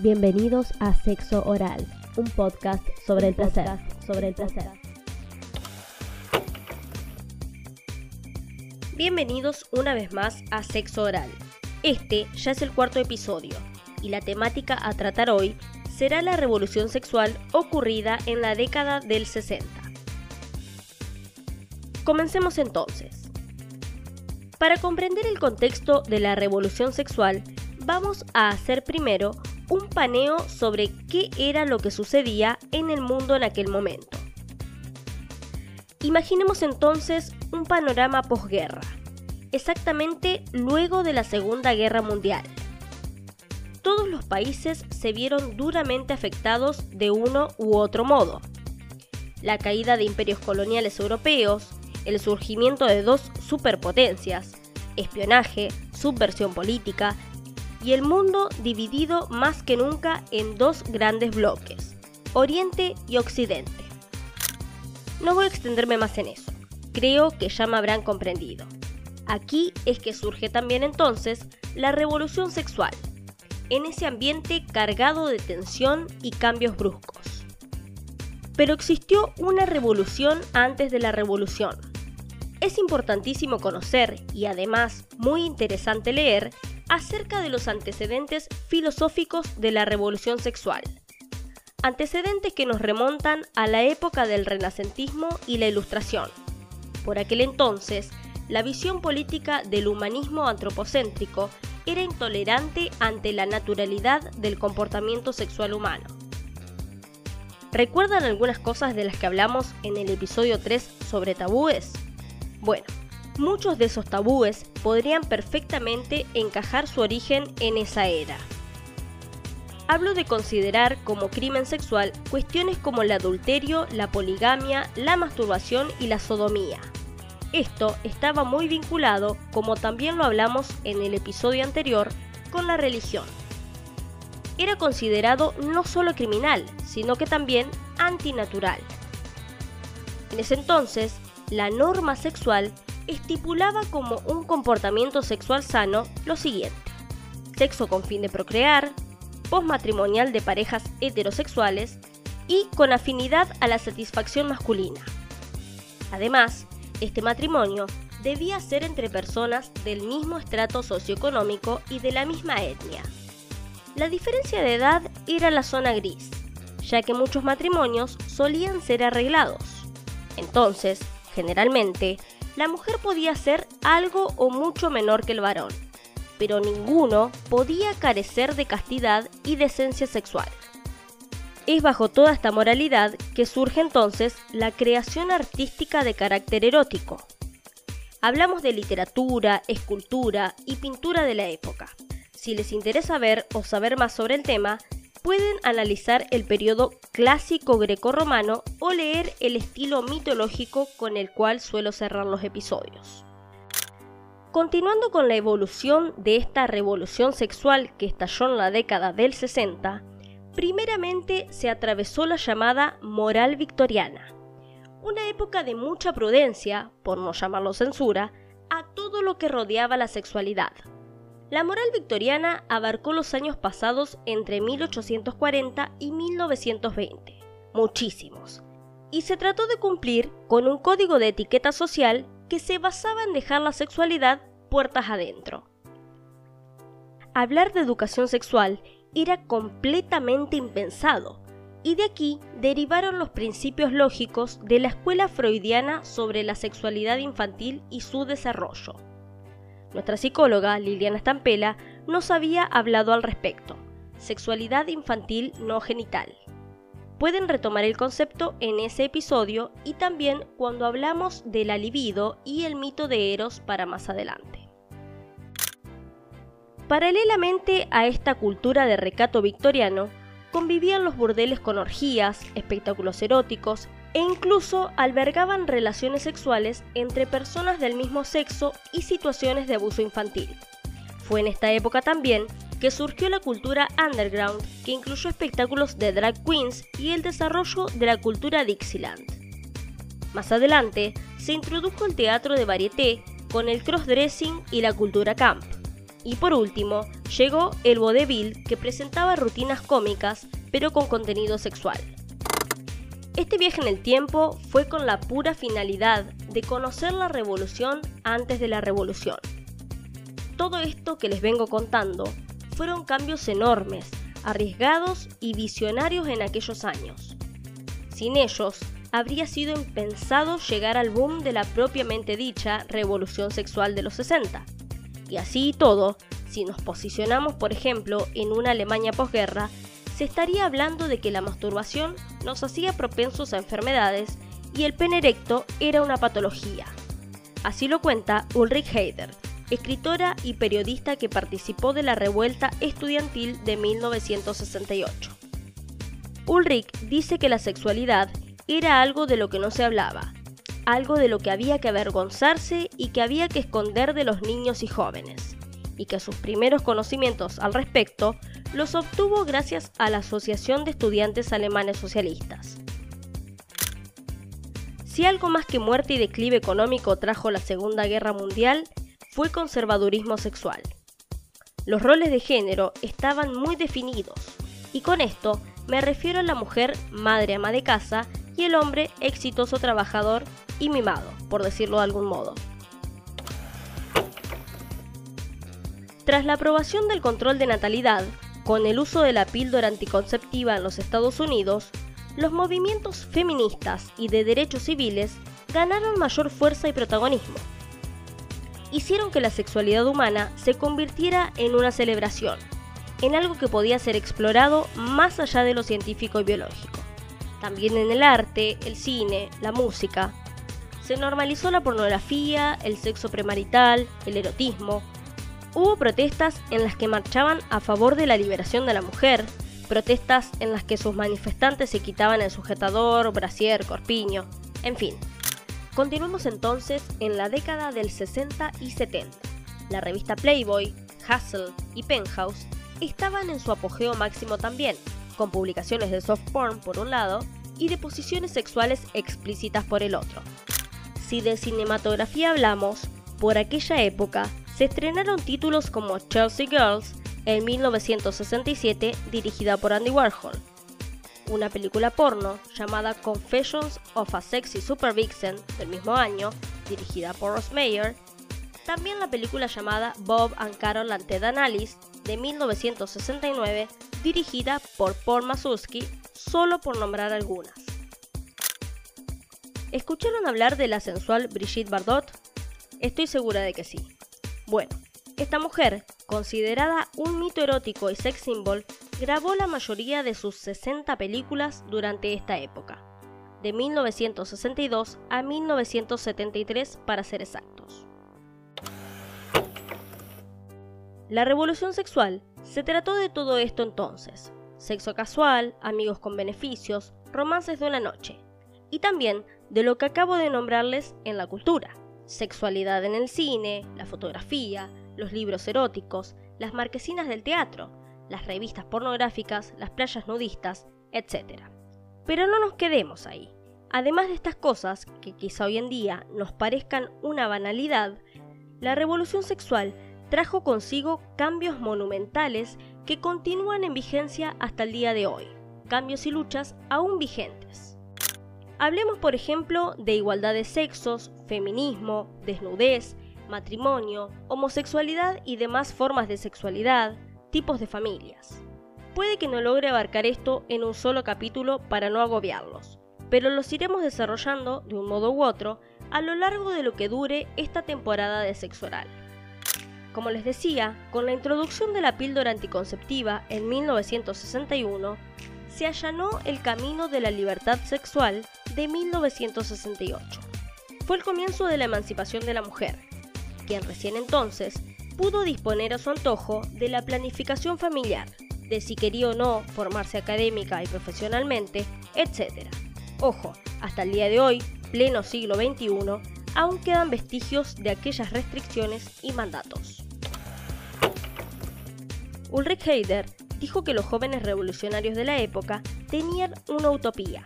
Bienvenidos a Sexo Oral, un podcast sobre el placer, sobre el placer. Bienvenidos una vez más a Sexo Oral. Este ya es el cuarto episodio y la temática a tratar hoy será la revolución sexual ocurrida en la década del 60. Comencemos entonces. Para comprender el contexto de la revolución sexual, vamos a hacer primero un paneo sobre qué era lo que sucedía en el mundo en aquel momento. Imaginemos entonces un panorama posguerra, exactamente luego de la Segunda Guerra Mundial. Todos los países se vieron duramente afectados de uno u otro modo. La caída de imperios coloniales europeos, el surgimiento de dos superpotencias, espionaje, subversión política, y el mundo dividido más que nunca en dos grandes bloques, Oriente y Occidente. No voy a extenderme más en eso, creo que ya me habrán comprendido. Aquí es que surge también entonces la revolución sexual, en ese ambiente cargado de tensión y cambios bruscos. Pero existió una revolución antes de la revolución. Es importantísimo conocer y además muy interesante leer acerca de los antecedentes filosóficos de la revolución sexual. Antecedentes que nos remontan a la época del renacentismo y la ilustración. Por aquel entonces, la visión política del humanismo antropocéntrico era intolerante ante la naturalidad del comportamiento sexual humano. ¿Recuerdan algunas cosas de las que hablamos en el episodio 3 sobre tabúes? Bueno, muchos de esos tabúes podrían perfectamente encajar su origen en esa era. Hablo de considerar como crimen sexual cuestiones como el adulterio, la poligamia, la masturbación y la sodomía. Esto estaba muy vinculado, como también lo hablamos en el episodio anterior, con la religión. Era considerado no solo criminal, sino que también antinatural. En ese entonces, la norma sexual estipulaba como un comportamiento sexual sano lo siguiente. Sexo con fin de procrear, postmatrimonial de parejas heterosexuales y con afinidad a la satisfacción masculina. Además, este matrimonio debía ser entre personas del mismo estrato socioeconómico y de la misma etnia. La diferencia de edad era la zona gris, ya que muchos matrimonios solían ser arreglados. Entonces, generalmente, la mujer podía ser algo o mucho menor que el varón, pero ninguno podía carecer de castidad y decencia sexual. Es bajo toda esta moralidad que surge entonces la creación artística de carácter erótico. Hablamos de literatura, escultura y pintura de la época. Si les interesa ver o saber más sobre el tema, pueden analizar el periodo clásico grecorromano o leer el estilo mitológico con el cual suelo cerrar los episodios. Continuando con la evolución de esta revolución sexual que estalló en la década del 60, primeramente se atravesó la llamada moral victoriana, una época de mucha prudencia, por no llamarlo censura, a todo lo que rodeaba la sexualidad. La moral victoriana abarcó los años pasados entre 1840 y 1920, muchísimos, y se trató de cumplir con un código de etiqueta social que se basaba en dejar la sexualidad puertas adentro. Hablar de educación sexual era completamente impensado, y de aquí derivaron los principios lógicos de la escuela freudiana sobre la sexualidad infantil y su desarrollo. Nuestra psicóloga, Liliana Stampela, nos había hablado al respecto. Sexualidad infantil no genital. Pueden retomar el concepto en ese episodio y también cuando hablamos de la libido y el mito de Eros para más adelante. Paralelamente a esta cultura de recato victoriano, convivían los burdeles con orgías, espectáculos eróticos e incluso albergaban relaciones sexuales entre personas del mismo sexo y situaciones de abuso infantil. Fue en esta época también que surgió la cultura underground, que incluyó espectáculos de drag queens y el desarrollo de la cultura Dixieland. Más adelante, se introdujo el teatro de varieté con el crossdressing y la cultura camp. Y por último, llegó el vodevil que presentaba rutinas cómicas pero con contenido sexual. Este viaje en el tiempo fue con la pura finalidad de conocer la revolución antes de la revolución. Todo esto que les vengo contando fueron cambios enormes, arriesgados y visionarios en aquellos años. Sin ellos, habría sido impensado llegar al boom de la propiamente dicha revolución sexual de los 60. Y así y todo, si nos posicionamos por ejemplo en una Alemania posguerra, se estaría hablando de que la masturbación nos hacía propensos a enfermedades y el pene erecto era una patología. Así lo cuenta Ulrich Heider, escritora y periodista que participó de la revuelta estudiantil de 1968. Ulrich dice que la sexualidad era algo de lo que no se hablaba, algo de lo que había que avergonzarse y que había que esconder de los niños y jóvenes, y que sus primeros conocimientos al respecto los obtuvo gracias a la Asociación de Estudiantes Alemanes Socialistas. Si algo más que muerte y declive económico trajo la Segunda Guerra Mundial, fue conservadurismo sexual. Los roles de género estaban muy definidos, y con esto me refiero a la mujer madre ama de casa y el hombre exitoso trabajador y mimado, por decirlo de algún modo. Tras la aprobación del control de natalidad, con el uso de la píldora anticonceptiva en los Estados Unidos, los movimientos feministas y de derechos civiles ganaron mayor fuerza y protagonismo. Hicieron que la sexualidad humana se convirtiera en una celebración, en algo que podía ser explorado más allá de lo científico y biológico también en el arte, el cine, la música. Se normalizó la pornografía, el sexo premarital, el erotismo. Hubo protestas en las que marchaban a favor de la liberación de la mujer, protestas en las que sus manifestantes se quitaban el sujetador, brasier, corpiño, en fin. Continuemos entonces en la década del 60 y 70. La revista Playboy, Hustle y Penthouse estaban en su apogeo máximo también, con publicaciones de soft porn por un lado y de posiciones sexuales explícitas por el otro. Si de cinematografía hablamos, por aquella época se estrenaron títulos como Chelsea Girls en 1967 dirigida por Andy Warhol, una película porno llamada Confessions of a Sexy Super Vixen del mismo año, dirigida por Ross Meyer, también la película llamada Bob and Carol and Ted Alice de 1969 dirigida por Paul Mazursky, solo por nombrar algunas. ¿Escucharon hablar de la sensual Brigitte Bardot? Estoy segura de que sí. Bueno, esta mujer, considerada un mito erótico y sex symbol, grabó la mayoría de sus 60 películas durante esta época, de 1962 a 1973 para ser exactos. La revolución sexual se trató de todo esto entonces. Sexo casual, amigos con beneficios, romances de una noche. Y también de lo que acabo de nombrarles en la cultura. Sexualidad en el cine, la fotografía, los libros eróticos, las marquesinas del teatro, las revistas pornográficas, las playas nudistas, etc. Pero no nos quedemos ahí. Además de estas cosas, que quizá hoy en día nos parezcan una banalidad, la revolución sexual trajo consigo cambios monumentales que continúan en vigencia hasta el día de hoy, cambios y luchas aún vigentes. Hablemos, por ejemplo, de igualdad de sexos, feminismo, desnudez, matrimonio, homosexualidad y demás formas de sexualidad, tipos de familias. Puede que no logre abarcar esto en un solo capítulo para no agobiarlos, pero los iremos desarrollando de un modo u otro a lo largo de lo que dure esta temporada de Sexo Oral. Como les decía, con la introducción de la píldora anticonceptiva en 1961, se allanó el camino de la libertad sexual de 1968. Fue el comienzo de la emancipación de la mujer, quien recién entonces pudo disponer a su antojo de la planificación familiar, de si quería o no formarse académica y profesionalmente, etc. Ojo, hasta el día de hoy, pleno siglo XXI, aún quedan vestigios de aquellas restricciones y mandatos. Ulrich Heider dijo que los jóvenes revolucionarios de la época tenían una utopía,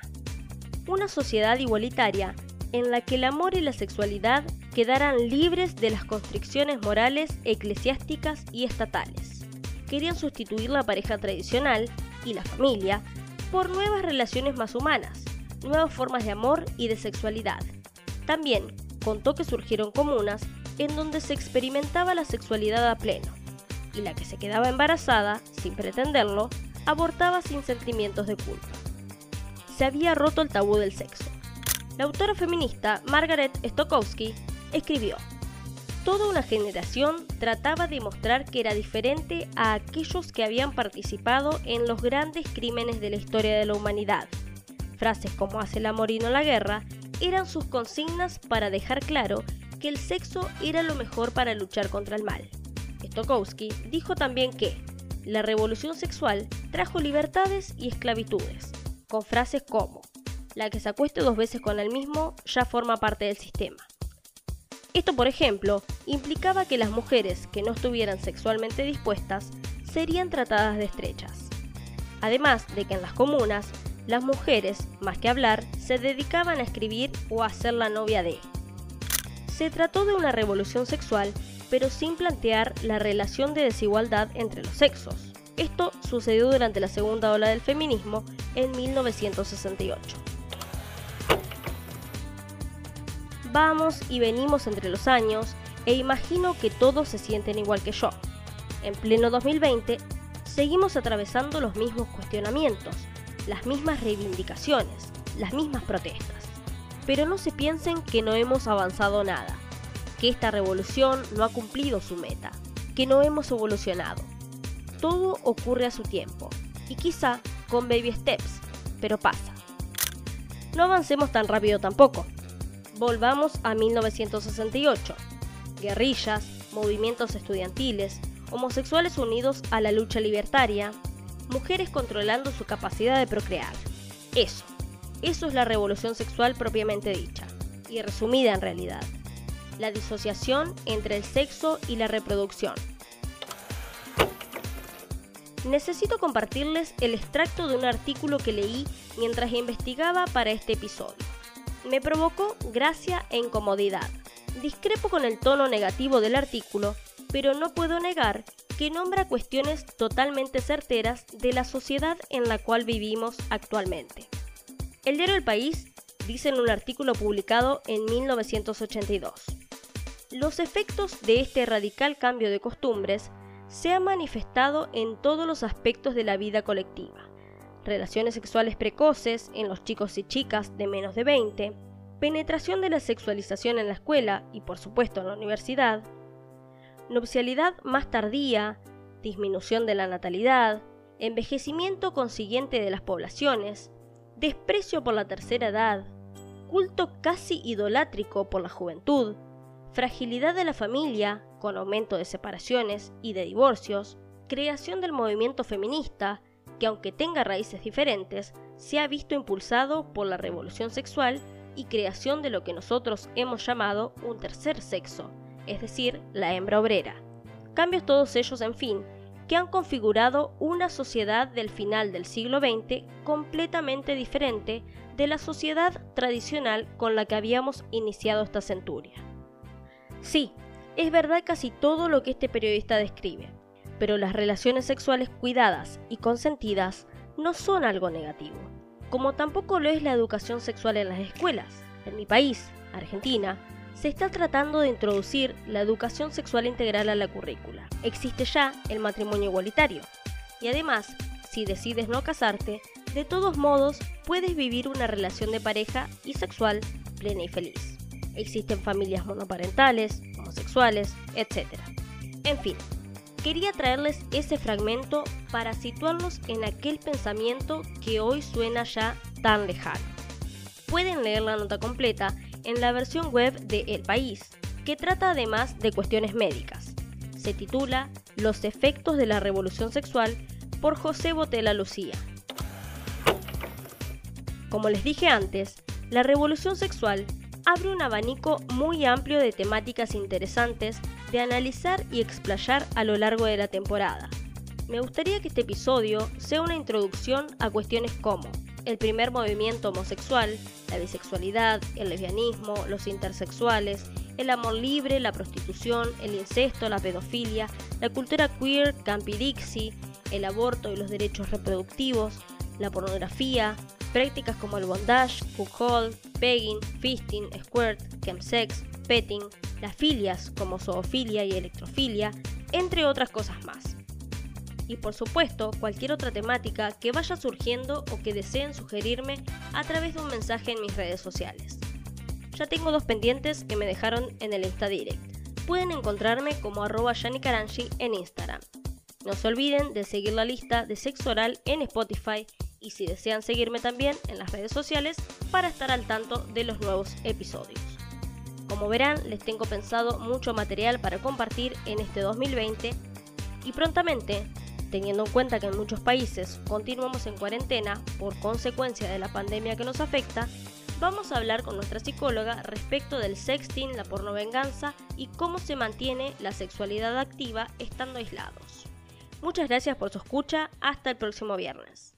una sociedad igualitaria en la que el amor y la sexualidad quedaran libres de las constricciones morales, eclesiásticas y estatales. querían sustituir la pareja tradicional y la familia por nuevas relaciones más humanas, nuevas formas de amor y de sexualidad. También contó que surgieron comunas en donde se experimentaba la sexualidad a pleno, y la que se quedaba embarazada, sin pretenderlo, abortaba sin sentimientos de culpa. Se había roto el tabú del sexo. La autora feminista Margaret Stokowski escribió, Toda una generación trataba de mostrar que era diferente a aquellos que habían participado en los grandes crímenes de la historia de la humanidad. Frases como hace el amor y no la guerra eran sus consignas para dejar claro que el sexo era lo mejor para luchar contra el mal. Stokowski dijo también que la revolución sexual trajo libertades y esclavitudes, con frases como, la que se acueste dos veces con el mismo ya forma parte del sistema. Esto, por ejemplo, implicaba que las mujeres que no estuvieran sexualmente dispuestas serían tratadas de estrechas. Además de que en las comunas, las mujeres, más que hablar, se dedicaban a escribir o a ser la novia de. Se trató de una revolución sexual, pero sin plantear la relación de desigualdad entre los sexos. Esto sucedió durante la segunda ola del feminismo en 1968. Vamos y venimos entre los años e imagino que todos se sienten igual que yo. En pleno 2020, seguimos atravesando los mismos cuestionamientos, las mismas reivindicaciones, las mismas protestas. Pero no se piensen que no hemos avanzado nada, que esta revolución no ha cumplido su meta, que no hemos evolucionado. Todo ocurre a su tiempo, y quizá con baby steps, pero pasa. No avancemos tan rápido tampoco, Volvamos a 1968. Guerrillas, movimientos estudiantiles, homosexuales unidos a la lucha libertaria, mujeres controlando su capacidad de procrear. Eso, eso es la revolución sexual propiamente dicha, y resumida en realidad. La disociación entre el sexo y la reproducción. Necesito compartirles el extracto de un artículo que leí mientras investigaba para este episodio me provocó gracia e incomodidad. Discrepo con el tono negativo del artículo, pero no puedo negar que nombra cuestiones totalmente certeras de la sociedad en la cual vivimos actualmente. El diario El País dice en un artículo publicado en 1982, los efectos de este radical cambio de costumbres se han manifestado en todos los aspectos de la vida colectiva. Relaciones sexuales precoces en los chicos y chicas de menos de 20, penetración de la sexualización en la escuela y por supuesto en la universidad, nupcialidad más tardía, disminución de la natalidad, envejecimiento consiguiente de las poblaciones, desprecio por la tercera edad, culto casi idolátrico por la juventud, fragilidad de la familia, con aumento de separaciones y de divorcios, creación del movimiento feminista, que aunque tenga raíces diferentes, se ha visto impulsado por la revolución sexual y creación de lo que nosotros hemos llamado un tercer sexo, es decir, la hembra obrera. Cambios todos ellos, en fin, que han configurado una sociedad del final del siglo XX completamente diferente de la sociedad tradicional con la que habíamos iniciado esta centuria. Sí, es verdad casi todo lo que este periodista describe, pero las relaciones sexuales cuidadas y consentidas no son algo negativo, como tampoco lo es la educación sexual en las escuelas. En mi país, Argentina, se está tratando de introducir la educación sexual integral a la currícula. Existe ya el matrimonio igualitario. Y además, si decides no casarte, de todos modos puedes vivir una relación de pareja y sexual plena y feliz. Existen familias monoparentales, homosexuales, etc. En fin, Quería traerles ese fragmento para situarnos en aquel pensamiento que hoy suena ya tan lejano. Pueden leer la nota completa en la versión web de El País, que trata además de cuestiones médicas. Se titula Los efectos de la revolución sexual por José Botella Lucía. Como les dije antes, la revolución sexual abre un abanico muy amplio de temáticas interesantes de analizar y explayar a lo largo de la temporada. Me gustaría que este episodio sea una introducción a cuestiones como el primer movimiento homosexual, la bisexualidad, el lesbianismo, los intersexuales, el amor libre, la prostitución, el incesto, la pedofilia, la cultura queer, campidixie, el aborto y los derechos reproductivos, la pornografía, prácticas como el bondage, cuckold, pegging, fisting, squirt, chemsex, petting, las filias como zoofilia y electrofilia, entre otras cosas más. Y por supuesto, cualquier otra temática que vaya surgiendo o que deseen sugerirme a través de un mensaje en mis redes sociales. Ya tengo dos pendientes que me dejaron en el Insta Direct. Pueden encontrarme como arroba en Instagram. No se olviden de seguir la lista de sexo oral en Spotify y si desean seguirme también en las redes sociales para estar al tanto de los nuevos episodios. Como verán, les tengo pensado mucho material para compartir en este 2020 y prontamente, teniendo en cuenta que en muchos países continuamos en cuarentena por consecuencia de la pandemia que nos afecta, vamos a hablar con nuestra psicóloga respecto del sexting, la pornovenganza y cómo se mantiene la sexualidad activa estando aislados. Muchas gracias por su escucha, hasta el próximo viernes.